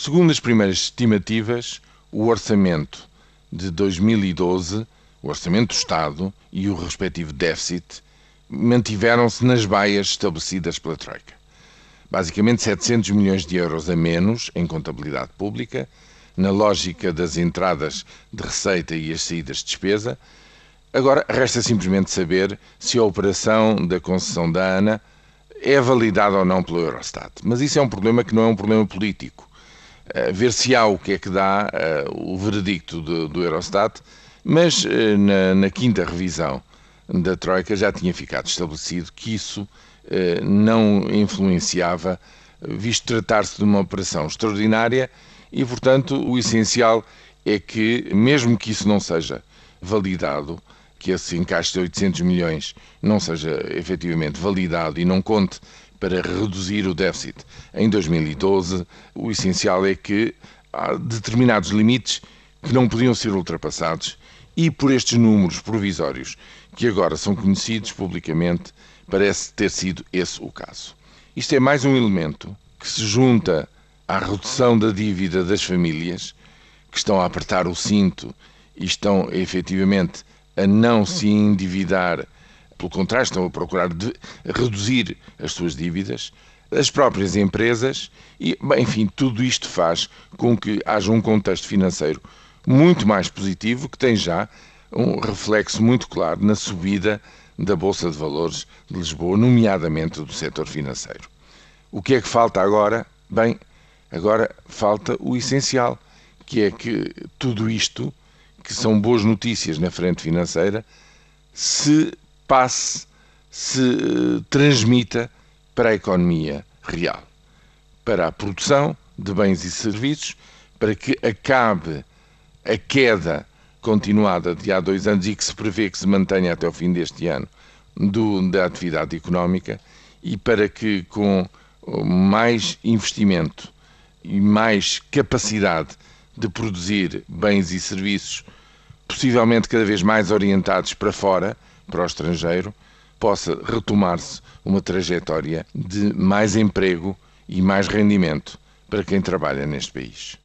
Segundo as primeiras estimativas, o orçamento de 2012, o orçamento do Estado e o respectivo déficit mantiveram-se nas baias estabelecidas pela Troika. Basicamente 700 milhões de euros a menos em contabilidade pública, na lógica das entradas de receita e as saídas de despesa. Agora resta simplesmente saber se a operação da concessão da ANA é validada ou não pelo Eurostat. Mas isso é um problema que não é um problema político. Uh, ver se há o que é que dá uh, o veredicto do, do Eurostat, mas uh, na, na, quinta revisão da Troika já tinha ficado estabelecido que isso não influenciava, visto tratar-se de uma operação extraordinária e, portanto, o essencial é que, mesmo que isso não seja validado, que esse encaixe de 800 milhões não seja efetivamente validado e não conte para reduzir o déficit em 2012, o essencial é que há determinados limites que não podiam ser ultrapassados e por estes números provisórios que agora são conhecidos publicamente, parece ter sido esse o caso. Isto é mais um elemento que se junta à redução da dívida das famílias que estão a apertar o cinto e estão efetivamente a não se endividar, pelo contrário, estão a procurar de, reduzir as suas dívidas, as próprias empresas e, enfim, tudo isto faz com que haja um contexto financeiro muito mais positivo que tem já um reflexo muito claro na subida da Bolsa de Valores de Lisboa, nomeadamente do setor financeiro. O que é que falta agora? Bem, agora falta o essencial, que é que tudo isto que são boas notícias na frente financeira, se passe, se eh, transmita para a economia real, para a produção de bens e serviços, para que acabe a queda continuada de há dois anos e que se prevê que se mantenha até o fim deste ano do, da atividade económica e para que com mais investimento e mais capacidade de produzir bens e serviços possivelmente cada vez mais orientados para fora, para o estrangeiro, possa retomar-se uma trajetória de mais emprego e mais rendimento para quem trabalha neste país.